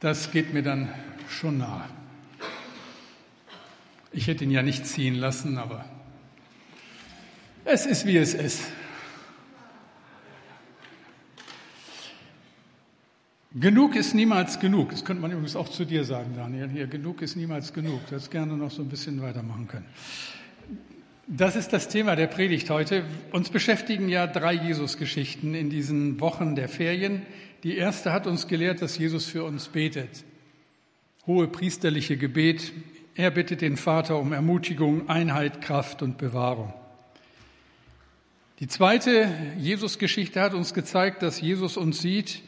das geht mir dann schon nahe. Ich hätte ihn ja nicht ziehen lassen, aber es ist, wie es ist. Genug ist niemals genug. Das könnte man übrigens auch zu dir sagen, Daniel. Hier, genug ist niemals genug. Du hättest gerne noch so ein bisschen weitermachen können. Das ist das Thema der Predigt heute. Uns beschäftigen ja drei Jesus-Geschichten in diesen Wochen der Ferien. Die erste hat uns gelehrt, dass Jesus für uns betet. Hohe priesterliche Gebet. Er bittet den Vater um Ermutigung, Einheit, Kraft und Bewahrung. Die zweite Jesus-Geschichte hat uns gezeigt, dass Jesus uns sieht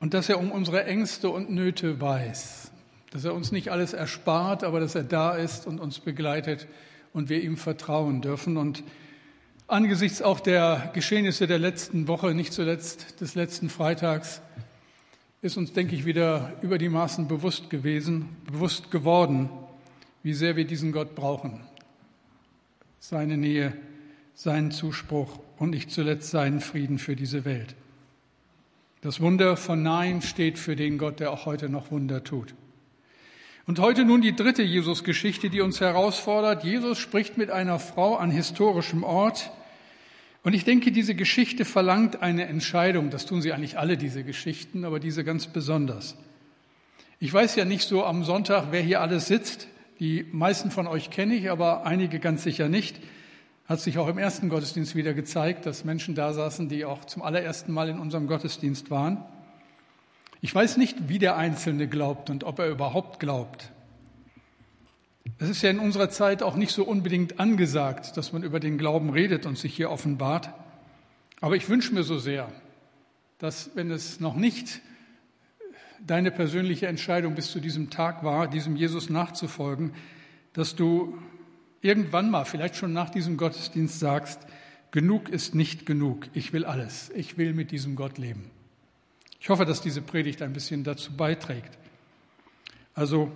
und dass er um unsere Ängste und Nöte weiß. Dass er uns nicht alles erspart, aber dass er da ist und uns begleitet und wir ihm vertrauen dürfen. Und angesichts auch der Geschehnisse der letzten Woche, nicht zuletzt des letzten Freitags, ist uns, denke ich, wieder über die Maßen bewusst gewesen, bewusst geworden, wie sehr wir diesen Gott brauchen. Seine Nähe, seinen Zuspruch und nicht zuletzt seinen Frieden für diese Welt. Das Wunder von Nein steht für den Gott, der auch heute noch Wunder tut. Und heute nun die dritte Jesus-Geschichte, die uns herausfordert. Jesus spricht mit einer Frau an historischem Ort. Und ich denke, diese Geschichte verlangt eine Entscheidung. Das tun sie eigentlich alle, diese Geschichten, aber diese ganz besonders. Ich weiß ja nicht so am Sonntag, wer hier alles sitzt. Die meisten von euch kenne ich, aber einige ganz sicher nicht. Hat sich auch im ersten Gottesdienst wieder gezeigt, dass Menschen da saßen, die auch zum allerersten Mal in unserem Gottesdienst waren. Ich weiß nicht, wie der Einzelne glaubt und ob er überhaupt glaubt. Es ist ja in unserer Zeit auch nicht so unbedingt angesagt, dass man über den Glauben redet und sich hier offenbart. Aber ich wünsche mir so sehr, dass wenn es noch nicht deine persönliche Entscheidung bis zu diesem Tag war, diesem Jesus nachzufolgen, dass du irgendwann mal, vielleicht schon nach diesem Gottesdienst sagst, genug ist nicht genug, ich will alles, ich will mit diesem Gott leben. Ich hoffe, dass diese Predigt ein bisschen dazu beiträgt. Also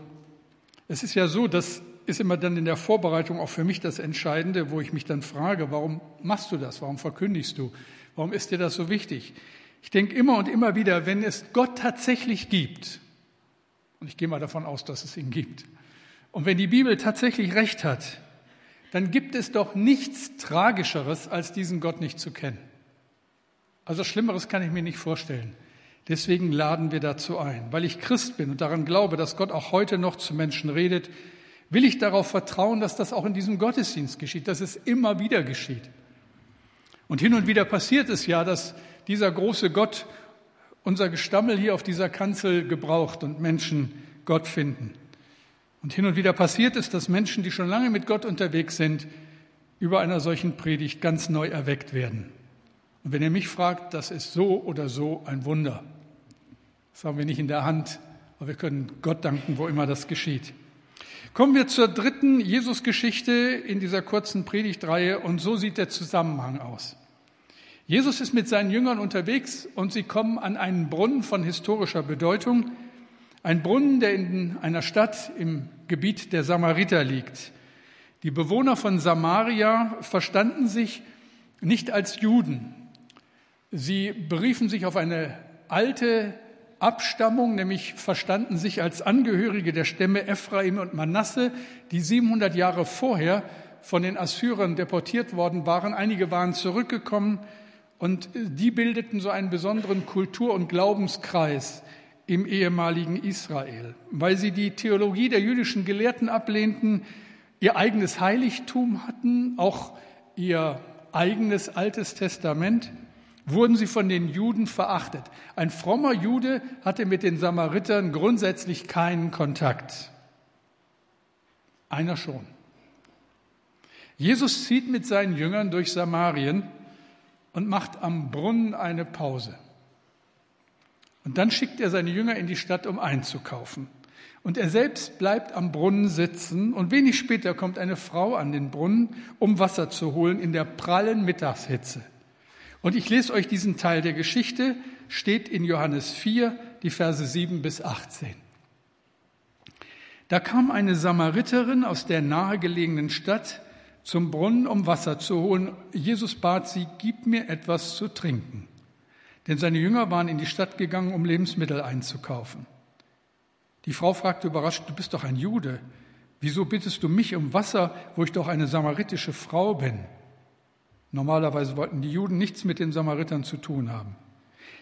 es ist ja so, das ist immer dann in der Vorbereitung auch für mich das Entscheidende, wo ich mich dann frage, warum machst du das? Warum verkündigst du? Warum ist dir das so wichtig? Ich denke immer und immer wieder, wenn es Gott tatsächlich gibt, und ich gehe mal davon aus, dass es ihn gibt, und wenn die Bibel tatsächlich recht hat, dann gibt es doch nichts Tragischeres, als diesen Gott nicht zu kennen. Also Schlimmeres kann ich mir nicht vorstellen. Deswegen laden wir dazu ein. Weil ich Christ bin und daran glaube, dass Gott auch heute noch zu Menschen redet, will ich darauf vertrauen, dass das auch in diesem Gottesdienst geschieht, dass es immer wieder geschieht. Und hin und wieder passiert es ja, dass dieser große Gott unser Gestammel hier auf dieser Kanzel gebraucht und Menschen Gott finden. Und hin und wieder passiert es, dass Menschen, die schon lange mit Gott unterwegs sind, über einer solchen Predigt ganz neu erweckt werden. Und wenn ihr mich fragt, das ist so oder so ein Wunder. Das haben wir nicht in der Hand, aber wir können Gott danken, wo immer das geschieht. Kommen wir zur dritten Jesus-Geschichte in dieser kurzen Predigtreihe und so sieht der Zusammenhang aus. Jesus ist mit seinen Jüngern unterwegs und sie kommen an einen Brunnen von historischer Bedeutung, ein Brunnen, der in einer Stadt im Gebiet der Samariter liegt. Die Bewohner von Samaria verstanden sich nicht als Juden. Sie beriefen sich auf eine alte Abstammung, nämlich verstanden sich als Angehörige der Stämme Ephraim und Manasse, die 700 Jahre vorher von den Assyrern deportiert worden waren. Einige waren zurückgekommen und die bildeten so einen besonderen Kultur- und Glaubenskreis im ehemaligen Israel, weil sie die Theologie der jüdischen Gelehrten ablehnten, ihr eigenes Heiligtum hatten, auch ihr eigenes altes Testament, wurden sie von den Juden verachtet. Ein frommer Jude hatte mit den Samaritern grundsätzlich keinen Kontakt. Einer schon. Jesus zieht mit seinen Jüngern durch Samarien und macht am Brunnen eine Pause. Und dann schickt er seine Jünger in die Stadt, um einzukaufen. Und er selbst bleibt am Brunnen sitzen und wenig später kommt eine Frau an den Brunnen, um Wasser zu holen in der prallen Mittagshitze. Und ich lese euch diesen Teil der Geschichte, steht in Johannes 4, die Verse 7 bis 18. Da kam eine Samariterin aus der nahegelegenen Stadt zum Brunnen, um Wasser zu holen. Jesus bat sie, gib mir etwas zu trinken. Denn seine Jünger waren in die Stadt gegangen, um Lebensmittel einzukaufen. Die Frau fragte überrascht, du bist doch ein Jude. Wieso bittest du mich um Wasser, wo ich doch eine samaritische Frau bin? Normalerweise wollten die Juden nichts mit den Samaritern zu tun haben.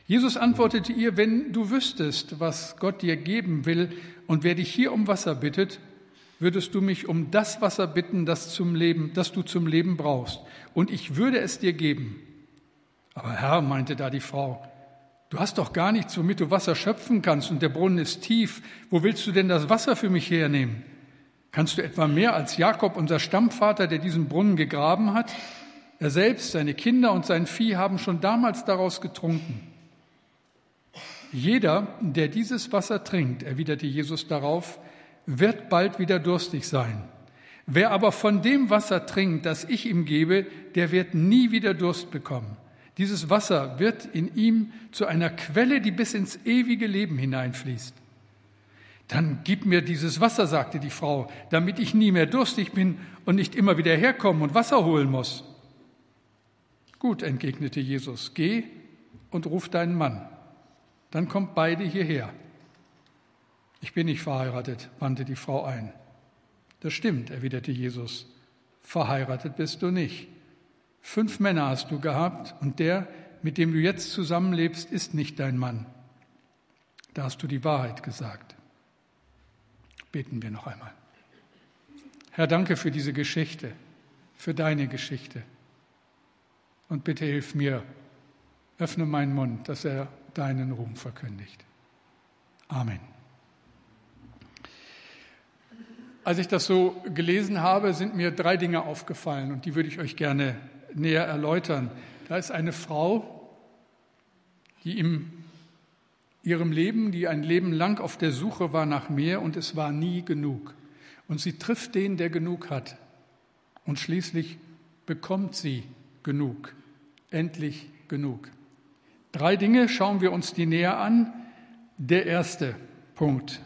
Jesus antwortete ihr, wenn du wüsstest, was Gott dir geben will und wer dich hier um Wasser bittet, würdest du mich um das Wasser bitten, das, zum Leben, das du zum Leben brauchst, und ich würde es dir geben. Aber Herr, meinte da die Frau, du hast doch gar nichts, womit du Wasser schöpfen kannst, und der Brunnen ist tief. Wo willst du denn das Wasser für mich hernehmen? Kannst du etwa mehr als Jakob, unser Stammvater, der diesen Brunnen gegraben hat? Er selbst, seine Kinder und sein Vieh haben schon damals daraus getrunken. Jeder, der dieses Wasser trinkt, erwiderte Jesus darauf, wird bald wieder durstig sein. Wer aber von dem Wasser trinkt, das ich ihm gebe, der wird nie wieder Durst bekommen. Dieses Wasser wird in ihm zu einer Quelle, die bis ins ewige Leben hineinfließt. Dann gib mir dieses Wasser, sagte die Frau, damit ich nie mehr durstig bin und nicht immer wieder herkommen und Wasser holen muss. Gut, entgegnete Jesus, geh und ruf deinen Mann. Dann kommt beide hierher. Ich bin nicht verheiratet, wandte die Frau ein. Das stimmt, erwiderte Jesus. Verheiratet bist du nicht. Fünf Männer hast du gehabt und der, mit dem du jetzt zusammenlebst, ist nicht dein Mann. Da hast du die Wahrheit gesagt. Beten wir noch einmal. Herr, danke für diese Geschichte, für deine Geschichte. Und bitte hilf mir, öffne meinen Mund, dass er deinen Ruhm verkündigt. Amen. Als ich das so gelesen habe, sind mir drei Dinge aufgefallen und die würde ich euch gerne näher erläutern. Da ist eine Frau, die in ihrem Leben, die ein Leben lang auf der Suche war nach mehr und es war nie genug. Und sie trifft den, der genug hat. Und schließlich bekommt sie genug, endlich genug. Drei Dinge schauen wir uns die näher an. Der erste Punkt,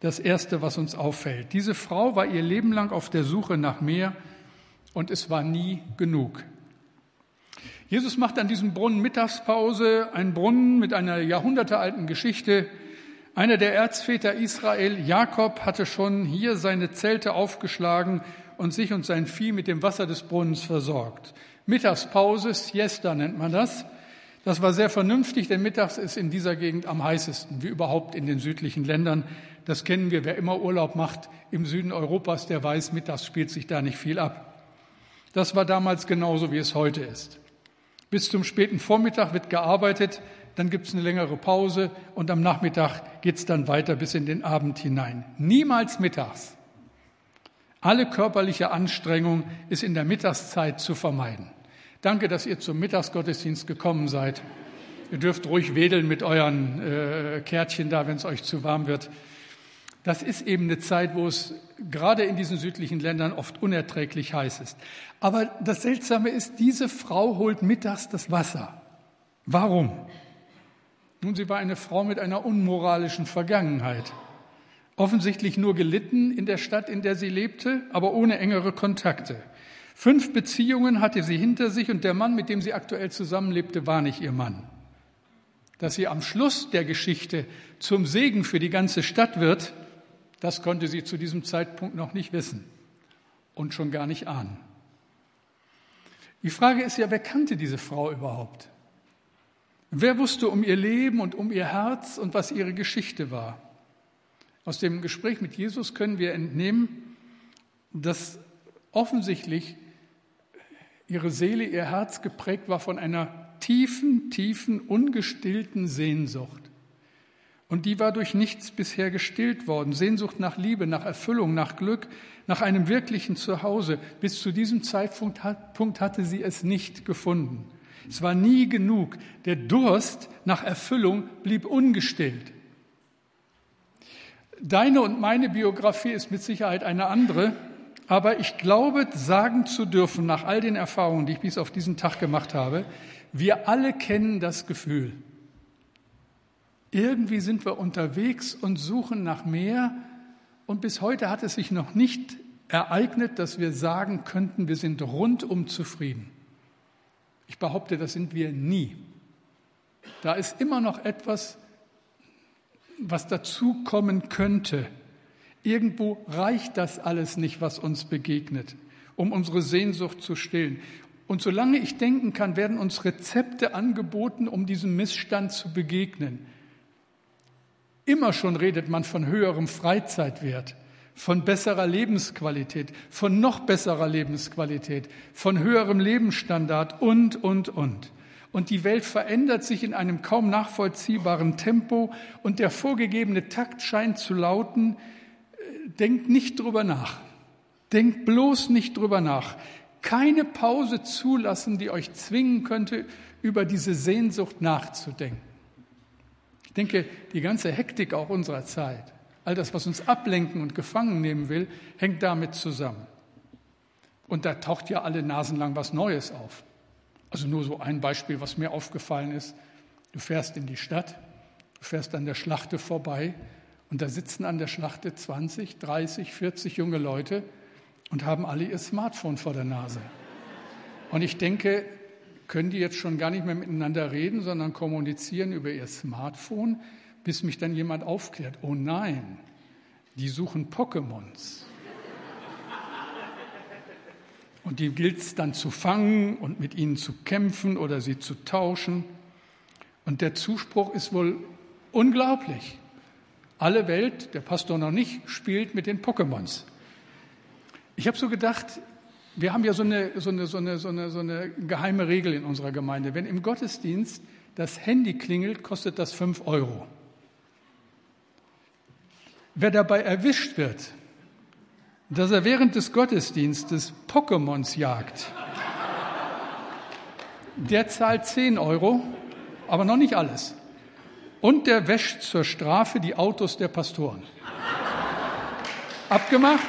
das erste, was uns auffällt. Diese Frau war ihr Leben lang auf der Suche nach mehr und es war nie genug. Jesus macht an diesem Brunnen Mittagspause, ein Brunnen mit einer jahrhundertealten Geschichte. Einer der Erzväter Israel, Jakob, hatte schon hier seine Zelte aufgeschlagen und sich und sein Vieh mit dem Wasser des Brunnens versorgt. Mittagspause, Siesta nennt man das. Das war sehr vernünftig, denn mittags ist in dieser Gegend am heißesten, wie überhaupt in den südlichen Ländern. Das kennen wir. Wer immer Urlaub macht im Süden Europas, der weiß, mittags spielt sich da nicht viel ab. Das war damals genauso, wie es heute ist. Bis zum späten Vormittag wird gearbeitet, dann gibt es eine längere Pause und am Nachmittag geht es dann weiter bis in den Abend hinein. Niemals mittags. Alle körperliche Anstrengung ist in der Mittagszeit zu vermeiden. Danke, dass ihr zum Mittagsgottesdienst gekommen seid. Ihr dürft ruhig wedeln mit euren äh, Kärtchen da, wenn es euch zu warm wird. Das ist eben eine Zeit, wo es gerade in diesen südlichen Ländern oft unerträglich heiß ist. Aber das Seltsame ist, diese Frau holt mittags das Wasser. Warum? Nun, sie war eine Frau mit einer unmoralischen Vergangenheit. Offensichtlich nur gelitten in der Stadt, in der sie lebte, aber ohne engere Kontakte. Fünf Beziehungen hatte sie hinter sich und der Mann, mit dem sie aktuell zusammenlebte, war nicht ihr Mann. Dass sie am Schluss der Geschichte zum Segen für die ganze Stadt wird, das konnte sie zu diesem Zeitpunkt noch nicht wissen und schon gar nicht ahnen. Die Frage ist ja, wer kannte diese Frau überhaupt? Wer wusste um ihr Leben und um ihr Herz und was ihre Geschichte war? Aus dem Gespräch mit Jesus können wir entnehmen, dass offensichtlich ihre Seele, ihr Herz geprägt war von einer tiefen, tiefen, ungestillten Sehnsucht. Und die war durch nichts bisher gestillt worden. Sehnsucht nach Liebe, nach Erfüllung, nach Glück, nach einem wirklichen Zuhause. Bis zu diesem Zeitpunkt hatte sie es nicht gefunden. Es war nie genug. Der Durst nach Erfüllung blieb ungestillt. Deine und meine Biografie ist mit Sicherheit eine andere, aber ich glaube, sagen zu dürfen, nach all den Erfahrungen, die ich bis auf diesen Tag gemacht habe, wir alle kennen das Gefühl. Irgendwie sind wir unterwegs und suchen nach mehr. Und bis heute hat es sich noch nicht ereignet, dass wir sagen könnten, wir sind rundum zufrieden. Ich behaupte, das sind wir nie. Da ist immer noch etwas, was dazu kommen könnte. Irgendwo reicht das alles nicht, was uns begegnet, um unsere Sehnsucht zu stillen. Und solange ich denken kann, werden uns Rezepte angeboten, um diesem Missstand zu begegnen. Immer schon redet man von höherem Freizeitwert, von besserer Lebensqualität, von noch besserer Lebensqualität, von höherem Lebensstandard und, und, und. Und die Welt verändert sich in einem kaum nachvollziehbaren Tempo und der vorgegebene Takt scheint zu lauten, denkt nicht drüber nach. Denkt bloß nicht drüber nach. Keine Pause zulassen, die euch zwingen könnte, über diese Sehnsucht nachzudenken. Ich denke, die ganze Hektik auch unserer Zeit, all das, was uns ablenken und gefangen nehmen will, hängt damit zusammen. Und da taucht ja alle Nasen lang was Neues auf. Also nur so ein Beispiel, was mir aufgefallen ist. Du fährst in die Stadt, du fährst an der Schlachte vorbei und da sitzen an der Schlachte 20, 30, 40 junge Leute und haben alle ihr Smartphone vor der Nase. Und ich denke, können die jetzt schon gar nicht mehr miteinander reden, sondern kommunizieren über ihr Smartphone, bis mich dann jemand aufklärt. Oh nein, die suchen Pokémons. Und die gilt es dann zu fangen und mit ihnen zu kämpfen oder sie zu tauschen. Und der Zuspruch ist wohl unglaublich. Alle Welt, der Pastor noch nicht, spielt mit den Pokémons. Ich habe so gedacht, wir haben ja so eine, so, eine, so, eine, so, eine, so eine geheime Regel in unserer Gemeinde. Wenn im Gottesdienst das Handy klingelt, kostet das fünf Euro. Wer dabei erwischt wird, dass er während des Gottesdienstes Pokémons jagt, der zahlt zehn Euro, aber noch nicht alles. Und der wäscht zur Strafe die Autos der Pastoren. Abgemacht?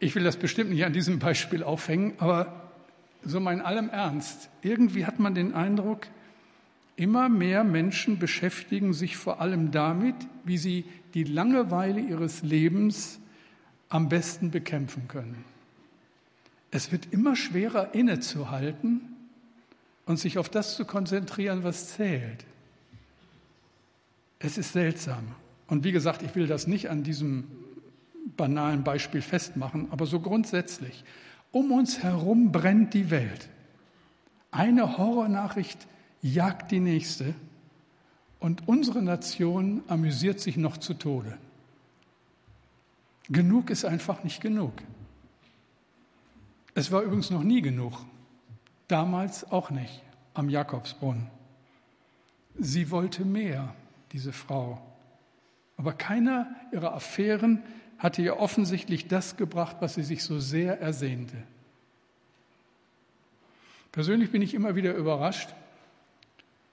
Ich will das bestimmt nicht an diesem Beispiel aufhängen, aber so mal in allem Ernst, irgendwie hat man den Eindruck, immer mehr Menschen beschäftigen sich vor allem damit, wie sie die Langeweile ihres Lebens am besten bekämpfen können. Es wird immer schwerer innezuhalten und sich auf das zu konzentrieren, was zählt. Es ist seltsam. Und wie gesagt, ich will das nicht an diesem banalen Beispiel festmachen, aber so grundsätzlich. Um uns herum brennt die Welt. Eine Horrornachricht jagt die nächste und unsere Nation amüsiert sich noch zu Tode. Genug ist einfach nicht genug. Es war übrigens noch nie genug. Damals auch nicht am Jakobsbrunnen. Sie wollte mehr, diese Frau. Aber keiner ihrer Affären hatte ihr offensichtlich das gebracht, was sie sich so sehr ersehnte. Persönlich bin ich immer wieder überrascht,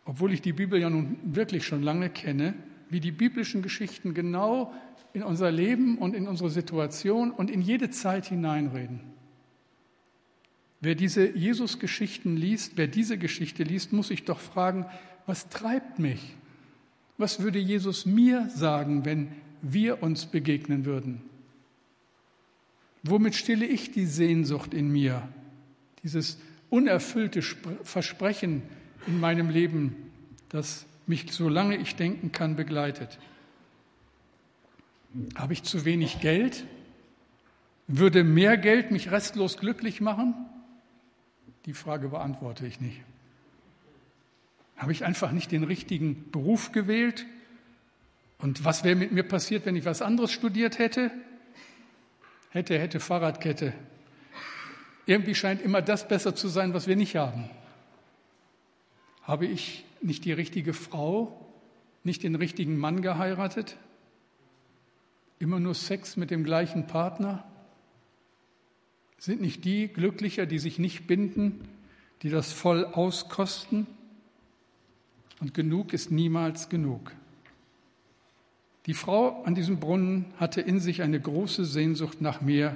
obwohl ich die Bibel ja nun wirklich schon lange kenne, wie die biblischen Geschichten genau in unser Leben und in unsere Situation und in jede Zeit hineinreden. Wer diese Jesus-Geschichten liest, wer diese Geschichte liest, muss sich doch fragen, was treibt mich? Was würde Jesus mir sagen, wenn wir uns begegnen würden? Womit stille ich die Sehnsucht in mir, dieses unerfüllte Versprechen in meinem Leben, das mich, solange ich denken kann, begleitet? Habe ich zu wenig Geld? Würde mehr Geld mich restlos glücklich machen? Die Frage beantworte ich nicht. Habe ich einfach nicht den richtigen Beruf gewählt? Und was wäre mit mir passiert, wenn ich was anderes studiert hätte? Hätte, hätte, Fahrradkette. Irgendwie scheint immer das besser zu sein, was wir nicht haben. Habe ich nicht die richtige Frau, nicht den richtigen Mann geheiratet? Immer nur Sex mit dem gleichen Partner? Sind nicht die glücklicher, die sich nicht binden, die das voll auskosten? Und genug ist niemals genug. Die Frau an diesem Brunnen hatte in sich eine große Sehnsucht nach mehr,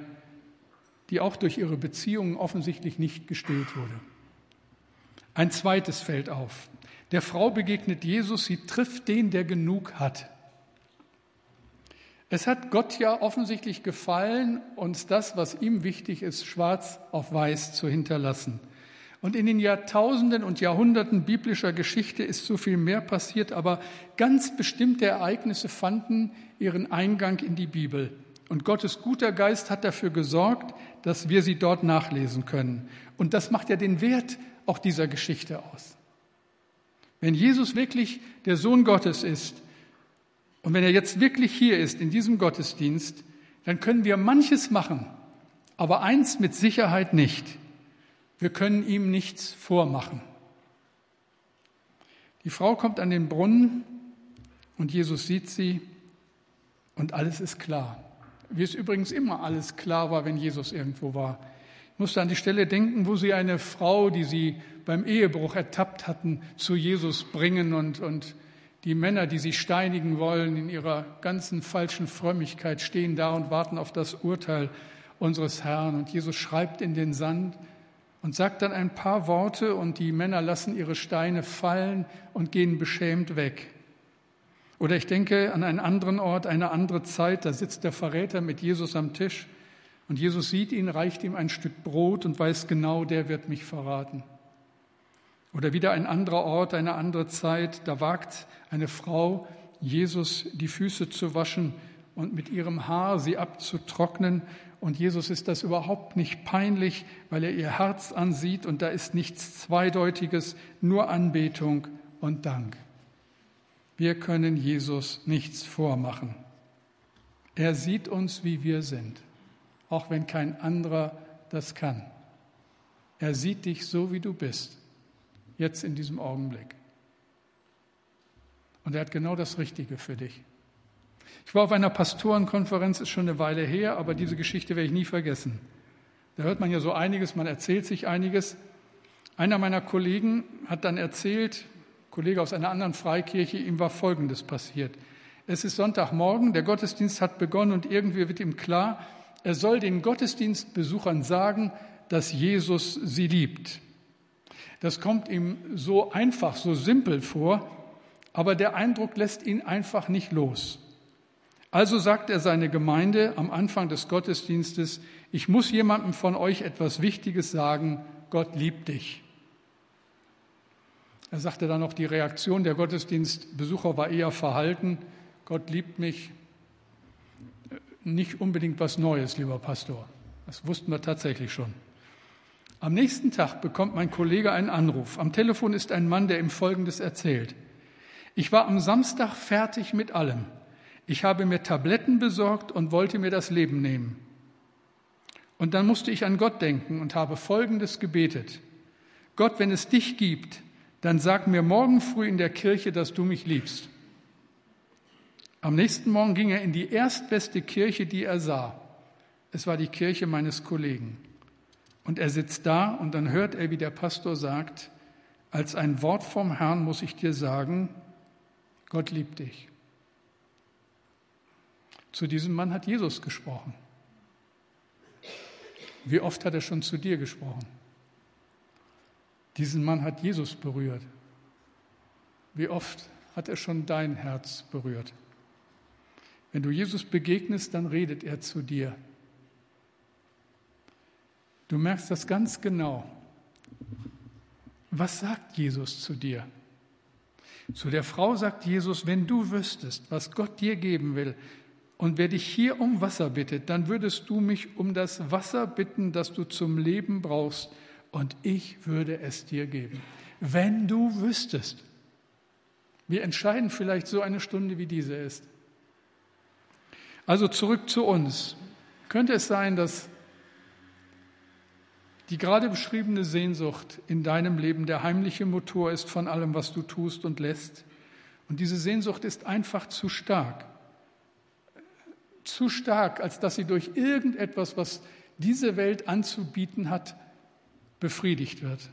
die auch durch ihre Beziehungen offensichtlich nicht gestillt wurde. Ein zweites fällt auf. Der Frau begegnet Jesus, sie trifft den, der genug hat. Es hat Gott ja offensichtlich gefallen, uns das, was ihm wichtig ist, schwarz auf weiß zu hinterlassen. Und in den Jahrtausenden und Jahrhunderten biblischer Geschichte ist so viel mehr passiert, aber ganz bestimmte Ereignisse fanden ihren Eingang in die Bibel. Und Gottes guter Geist hat dafür gesorgt, dass wir sie dort nachlesen können. Und das macht ja den Wert auch dieser Geschichte aus. Wenn Jesus wirklich der Sohn Gottes ist und wenn er jetzt wirklich hier ist in diesem Gottesdienst, dann können wir manches machen, aber eins mit Sicherheit nicht. Wir können ihm nichts vormachen. Die Frau kommt an den Brunnen und Jesus sieht sie und alles ist klar. Wie es übrigens immer alles klar war, wenn Jesus irgendwo war. Ich musste an die Stelle denken, wo sie eine Frau, die sie beim Ehebruch ertappt hatten, zu Jesus bringen und, und die Männer, die sie steinigen wollen, in ihrer ganzen falschen Frömmigkeit stehen da und warten auf das Urteil unseres Herrn. Und Jesus schreibt in den Sand, und sagt dann ein paar Worte und die Männer lassen ihre Steine fallen und gehen beschämt weg. Oder ich denke an einen anderen Ort, eine andere Zeit, da sitzt der Verräter mit Jesus am Tisch und Jesus sieht ihn, reicht ihm ein Stück Brot und weiß genau, der wird mich verraten. Oder wieder ein anderer Ort, eine andere Zeit, da wagt eine Frau, Jesus die Füße zu waschen und mit ihrem Haar sie abzutrocknen und Jesus ist das überhaupt nicht peinlich, weil er ihr Herz ansieht und da ist nichts Zweideutiges, nur Anbetung und Dank. Wir können Jesus nichts vormachen. Er sieht uns, wie wir sind, auch wenn kein anderer das kann. Er sieht dich so, wie du bist, jetzt in diesem Augenblick. Und er hat genau das Richtige für dich. Ich war auf einer Pastorenkonferenz, ist schon eine Weile her, aber diese Geschichte werde ich nie vergessen. Da hört man ja so einiges, man erzählt sich einiges. Einer meiner Kollegen hat dann erzählt, Kollege aus einer anderen Freikirche, ihm war Folgendes passiert. Es ist Sonntagmorgen, der Gottesdienst hat begonnen und irgendwie wird ihm klar, er soll den Gottesdienstbesuchern sagen, dass Jesus sie liebt. Das kommt ihm so einfach, so simpel vor, aber der Eindruck lässt ihn einfach nicht los. Also sagt er seine Gemeinde am Anfang des Gottesdienstes, ich muss jemandem von euch etwas Wichtiges sagen, Gott liebt dich. Er sagte dann noch, die Reaktion der Gottesdienstbesucher war eher verhalten, Gott liebt mich, nicht unbedingt was Neues, lieber Pastor. Das wussten wir tatsächlich schon. Am nächsten Tag bekommt mein Kollege einen Anruf. Am Telefon ist ein Mann, der ihm Folgendes erzählt. Ich war am Samstag fertig mit allem. Ich habe mir Tabletten besorgt und wollte mir das Leben nehmen. Und dann musste ich an Gott denken und habe Folgendes gebetet. Gott, wenn es dich gibt, dann sag mir morgen früh in der Kirche, dass du mich liebst. Am nächsten Morgen ging er in die erstbeste Kirche, die er sah. Es war die Kirche meines Kollegen. Und er sitzt da und dann hört er, wie der Pastor sagt, als ein Wort vom Herrn muss ich dir sagen, Gott liebt dich. Zu diesem Mann hat Jesus gesprochen. Wie oft hat er schon zu dir gesprochen? Diesen Mann hat Jesus berührt. Wie oft hat er schon dein Herz berührt? Wenn du Jesus begegnest, dann redet er zu dir. Du merkst das ganz genau. Was sagt Jesus zu dir? Zu der Frau sagt Jesus, wenn du wüsstest, was Gott dir geben will, und wer dich hier um Wasser bittet, dann würdest du mich um das Wasser bitten, das du zum Leben brauchst, und ich würde es dir geben. Wenn du wüsstest. Wir entscheiden vielleicht so eine Stunde, wie diese ist. Also zurück zu uns. Könnte es sein, dass die gerade beschriebene Sehnsucht in deinem Leben der heimliche Motor ist von allem, was du tust und lässt? Und diese Sehnsucht ist einfach zu stark zu stark, als dass sie durch irgendetwas, was diese Welt anzubieten hat, befriedigt wird.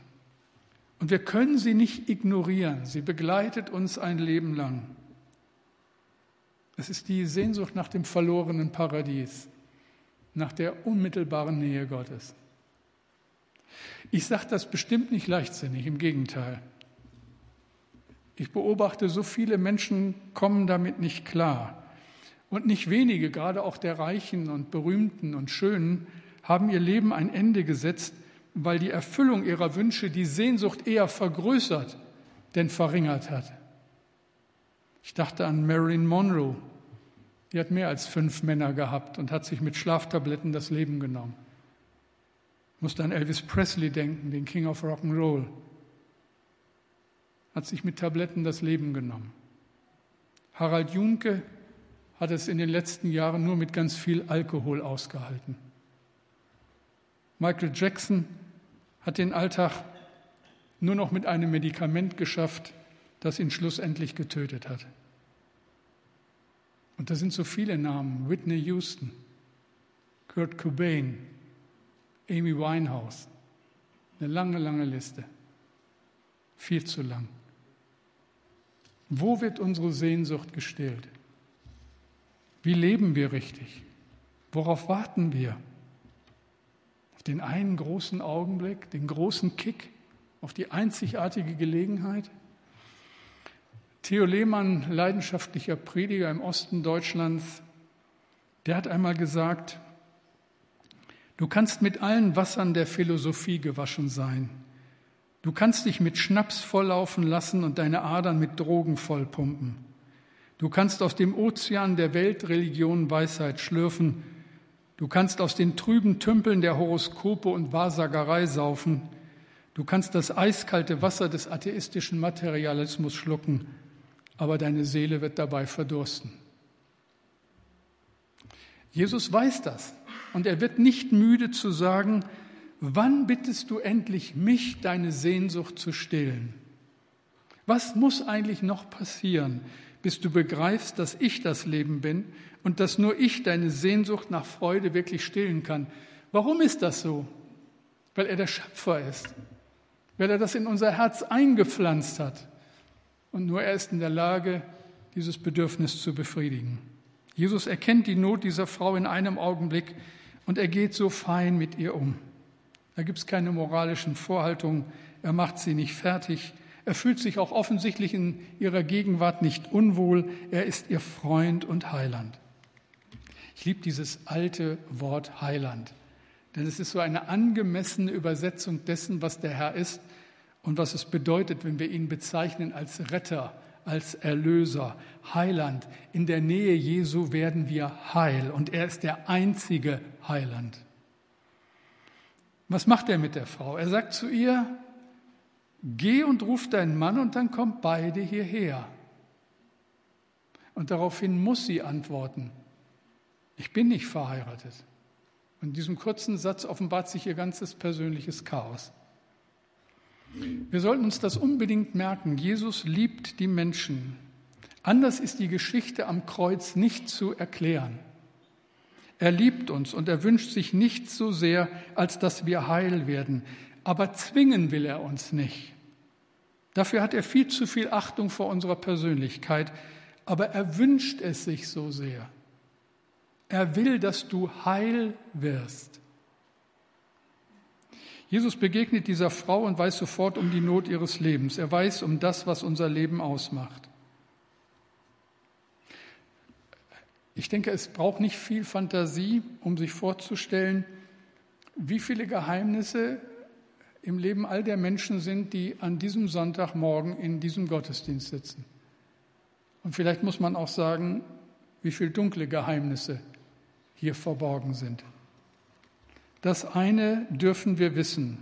Und wir können sie nicht ignorieren. Sie begleitet uns ein Leben lang. Es ist die Sehnsucht nach dem verlorenen Paradies, nach der unmittelbaren Nähe Gottes. Ich sage das bestimmt nicht leichtsinnig, im Gegenteil. Ich beobachte, so viele Menschen kommen damit nicht klar. Und nicht wenige, gerade auch der Reichen und Berühmten und Schönen, haben ihr Leben ein Ende gesetzt, weil die Erfüllung ihrer Wünsche die Sehnsucht eher vergrößert, denn verringert hat. Ich dachte an Marilyn Monroe. Die hat mehr als fünf Männer gehabt und hat sich mit Schlaftabletten das Leben genommen. Musste an Elvis Presley denken, den King of Rock'n'Roll. Hat sich mit Tabletten das Leben genommen. Harald Junke hat es in den letzten Jahren nur mit ganz viel Alkohol ausgehalten. Michael Jackson hat den Alltag nur noch mit einem Medikament geschafft, das ihn schlussendlich getötet hat. Und da sind so viele Namen. Whitney Houston, Kurt Cobain, Amy Winehouse. Eine lange, lange Liste. Viel zu lang. Wo wird unsere Sehnsucht gestillt? Wie leben wir richtig? Worauf warten wir? Auf den einen großen Augenblick, den großen Kick, auf die einzigartige Gelegenheit? Theo Lehmann, leidenschaftlicher Prediger im Osten Deutschlands, der hat einmal gesagt, du kannst mit allen Wassern der Philosophie gewaschen sein. Du kannst dich mit Schnaps volllaufen lassen und deine Adern mit Drogen vollpumpen. Du kannst aus dem Ozean der Weltreligion Weisheit schlürfen. Du kannst aus den trüben Tümpeln der Horoskope und Wahrsagerei saufen. Du kannst das eiskalte Wasser des atheistischen Materialismus schlucken, aber deine Seele wird dabei verdursten. Jesus weiß das und er wird nicht müde zu sagen, wann bittest du endlich mich, deine Sehnsucht zu stillen? Was muss eigentlich noch passieren, bis du begreifst, dass ich das Leben bin und dass nur ich deine Sehnsucht nach Freude wirklich stillen kann. Warum ist das so? Weil er der Schöpfer ist, weil er das in unser Herz eingepflanzt hat. Und nur er ist in der Lage, dieses Bedürfnis zu befriedigen. Jesus erkennt die Not dieser Frau in einem Augenblick und er geht so fein mit ihr um. Da gibt es keine moralischen Vorhaltungen, er macht sie nicht fertig, er fühlt sich auch offensichtlich in ihrer Gegenwart nicht unwohl. Er ist ihr Freund und Heiland. Ich liebe dieses alte Wort Heiland, denn es ist so eine angemessene Übersetzung dessen, was der Herr ist und was es bedeutet, wenn wir ihn bezeichnen als Retter, als Erlöser, Heiland. In der Nähe Jesu werden wir heil und er ist der einzige Heiland. Was macht er mit der Frau? Er sagt zu ihr, Geh und ruf deinen Mann und dann kommt beide hierher. Und daraufhin muss sie antworten, ich bin nicht verheiratet. Und in diesem kurzen Satz offenbart sich ihr ganzes persönliches Chaos. Wir sollten uns das unbedingt merken. Jesus liebt die Menschen. Anders ist die Geschichte am Kreuz nicht zu erklären. Er liebt uns und er wünscht sich nichts so sehr, als dass wir heil werden. Aber zwingen will er uns nicht. Dafür hat er viel zu viel Achtung vor unserer Persönlichkeit, aber er wünscht es sich so sehr. Er will, dass du heil wirst. Jesus begegnet dieser Frau und weiß sofort um die Not ihres Lebens. Er weiß um das, was unser Leben ausmacht. Ich denke, es braucht nicht viel Fantasie, um sich vorzustellen, wie viele Geheimnisse im Leben all der Menschen sind, die an diesem Sonntagmorgen in diesem Gottesdienst sitzen. Und vielleicht muss man auch sagen, wie viele dunkle Geheimnisse hier verborgen sind. Das eine dürfen wir wissen,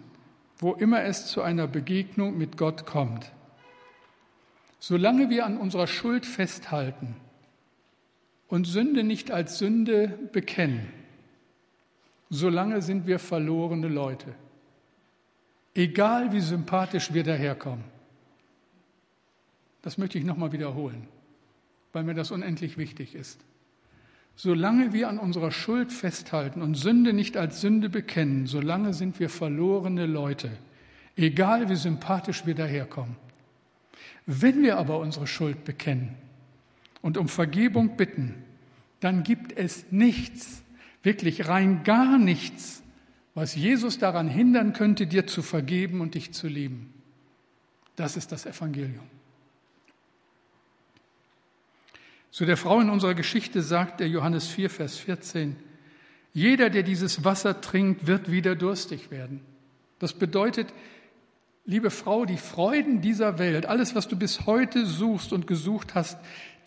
wo immer es zu einer Begegnung mit Gott kommt. Solange wir an unserer Schuld festhalten und Sünde nicht als Sünde bekennen, solange sind wir verlorene Leute. Egal wie sympathisch wir daherkommen. Das möchte ich nochmal wiederholen, weil mir das unendlich wichtig ist. Solange wir an unserer Schuld festhalten und Sünde nicht als Sünde bekennen, solange sind wir verlorene Leute, egal wie sympathisch wir daherkommen. Wenn wir aber unsere Schuld bekennen und um Vergebung bitten, dann gibt es nichts, wirklich rein gar nichts, was Jesus daran hindern könnte, dir zu vergeben und dich zu lieben. Das ist das Evangelium. Zu der Frau in unserer Geschichte sagt der Johannes 4, Vers 14, jeder, der dieses Wasser trinkt, wird wieder durstig werden. Das bedeutet, liebe Frau, die Freuden dieser Welt, alles, was du bis heute suchst und gesucht hast,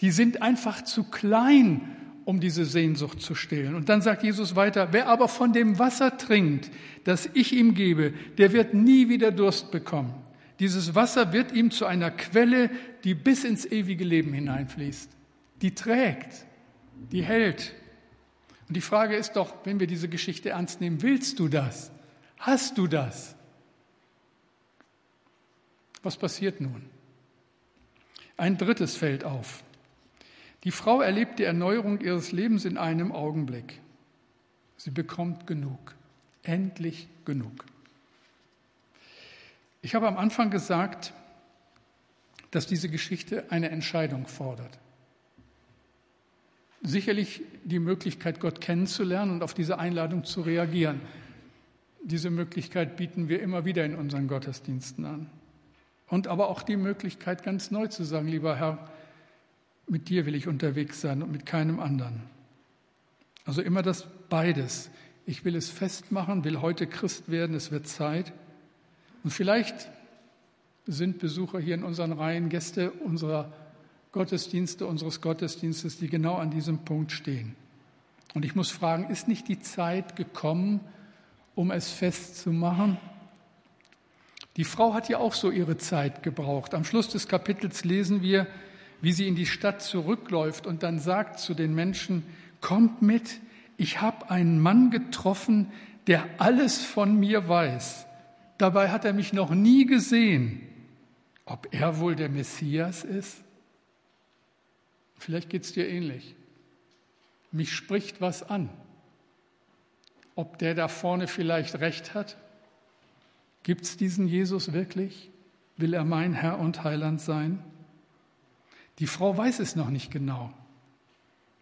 die sind einfach zu klein, um diese Sehnsucht zu stillen. Und dann sagt Jesus weiter, wer aber von dem Wasser trinkt, das ich ihm gebe, der wird nie wieder Durst bekommen. Dieses Wasser wird ihm zu einer Quelle, die bis ins ewige Leben hineinfließt, die trägt, die hält. Und die Frage ist doch, wenn wir diese Geschichte ernst nehmen, willst du das? Hast du das? Was passiert nun? Ein drittes fällt auf. Die Frau erlebt die Erneuerung ihres Lebens in einem Augenblick. Sie bekommt genug, endlich genug. Ich habe am Anfang gesagt, dass diese Geschichte eine Entscheidung fordert. Sicherlich die Möglichkeit, Gott kennenzulernen und auf diese Einladung zu reagieren. Diese Möglichkeit bieten wir immer wieder in unseren Gottesdiensten an. Und aber auch die Möglichkeit, ganz neu zu sagen, lieber Herr, mit dir will ich unterwegs sein und mit keinem anderen. Also immer das beides. Ich will es festmachen, will heute Christ werden, es wird Zeit. Und vielleicht sind Besucher hier in unseren Reihen Gäste unserer Gottesdienste, unseres Gottesdienstes, die genau an diesem Punkt stehen. Und ich muss fragen, ist nicht die Zeit gekommen, um es festzumachen? Die Frau hat ja auch so ihre Zeit gebraucht. Am Schluss des Kapitels lesen wir, wie sie in die Stadt zurückläuft und dann sagt zu den Menschen, kommt mit, ich habe einen Mann getroffen, der alles von mir weiß. Dabei hat er mich noch nie gesehen. Ob er wohl der Messias ist? Vielleicht geht es dir ähnlich. Mich spricht was an. Ob der da vorne vielleicht recht hat? Gibt es diesen Jesus wirklich? Will er mein Herr und Heiland sein? Die Frau weiß es noch nicht genau.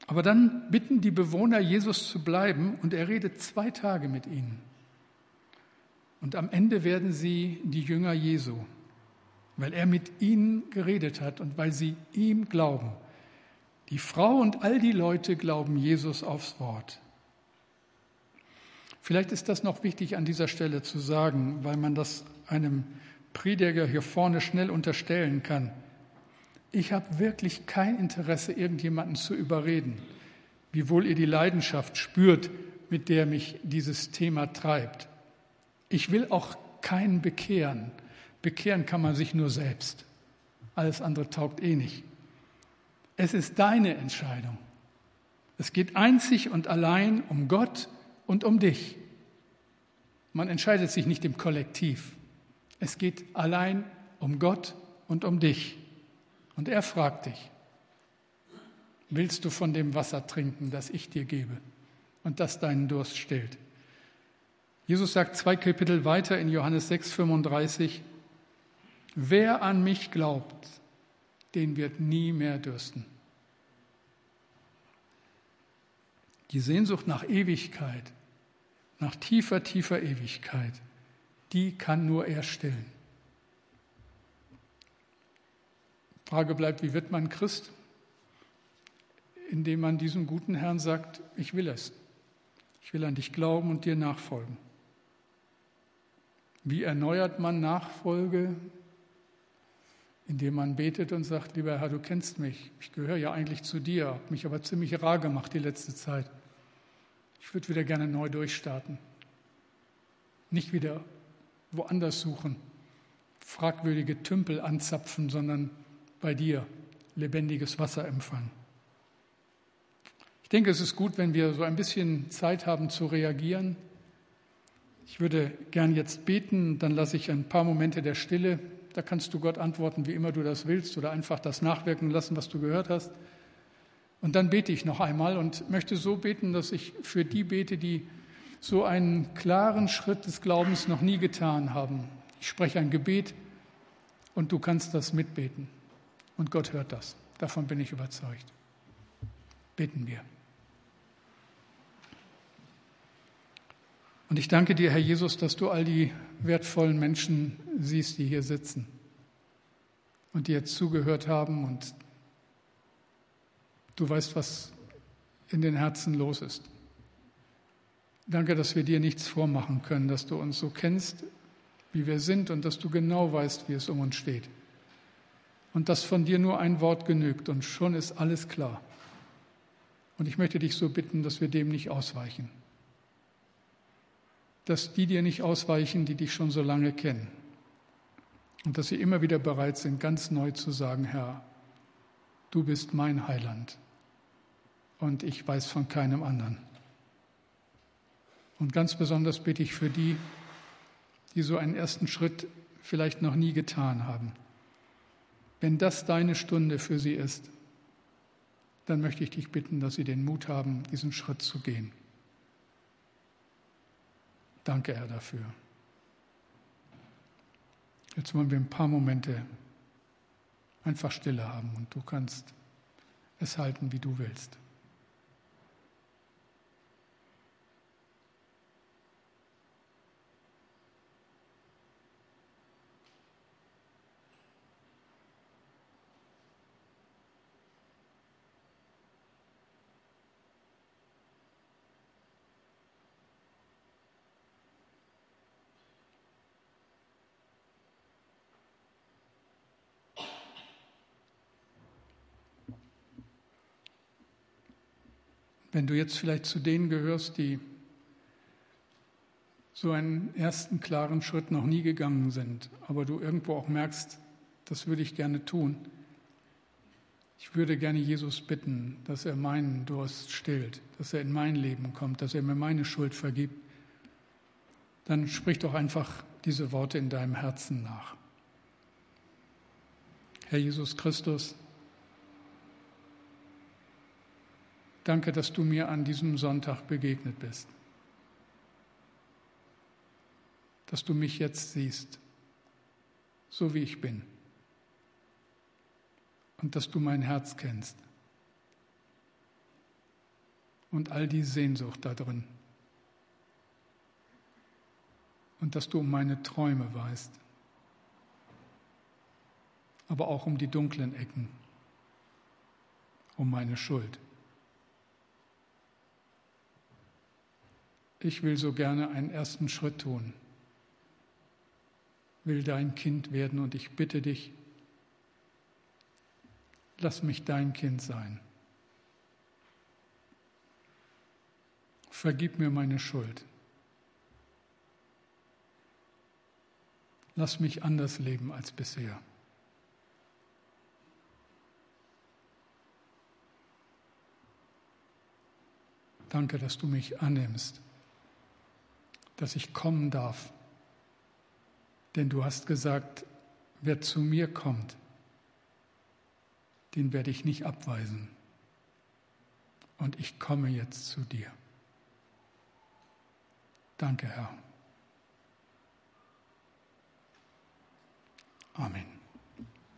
Aber dann bitten die Bewohner, Jesus zu bleiben und er redet zwei Tage mit ihnen. Und am Ende werden sie die Jünger Jesu, weil er mit ihnen geredet hat und weil sie ihm glauben. Die Frau und all die Leute glauben Jesus aufs Wort. Vielleicht ist das noch wichtig an dieser Stelle zu sagen, weil man das einem Prediger hier vorne schnell unterstellen kann. Ich habe wirklich kein Interesse, irgendjemanden zu überreden, wiewohl ihr die Leidenschaft spürt, mit der mich dieses Thema treibt. Ich will auch keinen bekehren. Bekehren kann man sich nur selbst. Alles andere taugt eh nicht. Es ist deine Entscheidung. Es geht einzig und allein um Gott und um dich. Man entscheidet sich nicht im Kollektiv. Es geht allein um Gott und um dich. Und er fragt dich, willst du von dem Wasser trinken, das ich dir gebe und das deinen Durst stillt? Jesus sagt zwei Kapitel weiter in Johannes 6, 35, wer an mich glaubt, den wird nie mehr dürsten. Die Sehnsucht nach Ewigkeit, nach tiefer, tiefer Ewigkeit, die kann nur er stillen. Frage bleibt, wie wird man Christ? Indem man diesem guten Herrn sagt, ich will es. Ich will an dich glauben und dir nachfolgen. Wie erneuert man Nachfolge? Indem man betet und sagt, lieber Herr, du kennst mich, ich gehöre ja eigentlich zu dir, habe mich aber ziemlich rar gemacht die letzte Zeit. Ich würde wieder gerne neu durchstarten. Nicht wieder woanders suchen, fragwürdige Tümpel anzapfen, sondern bei dir lebendiges Wasser empfangen. Ich denke, es ist gut, wenn wir so ein bisschen Zeit haben zu reagieren ich würde gern jetzt beten, dann lasse ich ein paar Momente der Stille. Da kannst du Gott antworten, wie immer du das willst, oder einfach das nachwirken lassen, was du gehört hast. Und dann bete ich noch einmal und möchte so beten, dass ich für die bete, die so einen klaren Schritt des Glaubens noch nie getan haben. Ich spreche ein Gebet und du kannst das mitbeten. Und Gott hört das. Davon bin ich überzeugt. Beten wir. Und ich danke dir, Herr Jesus, dass du all die wertvollen Menschen siehst, die hier sitzen und die jetzt zugehört haben und Du weißt, was in den Herzen los ist. Danke, dass wir dir nichts vormachen können, dass du uns so kennst, wie wir sind und dass du genau weißt, wie es um uns steht. Und dass von dir nur ein Wort genügt und schon ist alles klar. Und ich möchte dich so bitten, dass wir dem nicht ausweichen. Dass die dir nicht ausweichen, die dich schon so lange kennen. Und dass sie immer wieder bereit sind, ganz neu zu sagen, Herr, du bist mein Heiland und ich weiß von keinem anderen. Und ganz besonders bitte ich für die, die so einen ersten Schritt vielleicht noch nie getan haben. Wenn das deine Stunde für sie ist, dann möchte ich dich bitten, dass sie den Mut haben, diesen Schritt zu gehen. Danke, Herr, dafür. Jetzt wollen wir ein paar Momente einfach Stille haben und du kannst es halten, wie du willst. Wenn du jetzt vielleicht zu denen gehörst, die so einen ersten klaren Schritt noch nie gegangen sind, aber du irgendwo auch merkst, das würde ich gerne tun. Ich würde gerne Jesus bitten, dass er meinen Durst stillt, dass er in mein Leben kommt, dass er mir meine Schuld vergibt. Dann sprich doch einfach diese Worte in deinem Herzen nach. Herr Jesus Christus, Danke, dass du mir an diesem Sonntag begegnet bist. Dass du mich jetzt siehst, so wie ich bin. Und dass du mein Herz kennst. Und all die Sehnsucht da drin. Und dass du um meine Träume weißt. Aber auch um die dunklen Ecken. Um meine Schuld. Ich will so gerne einen ersten Schritt tun, will dein Kind werden und ich bitte dich, lass mich dein Kind sein. Vergib mir meine Schuld. Lass mich anders leben als bisher. Danke, dass du mich annimmst dass ich kommen darf. Denn du hast gesagt, wer zu mir kommt, den werde ich nicht abweisen. Und ich komme jetzt zu dir. Danke, Herr. Amen.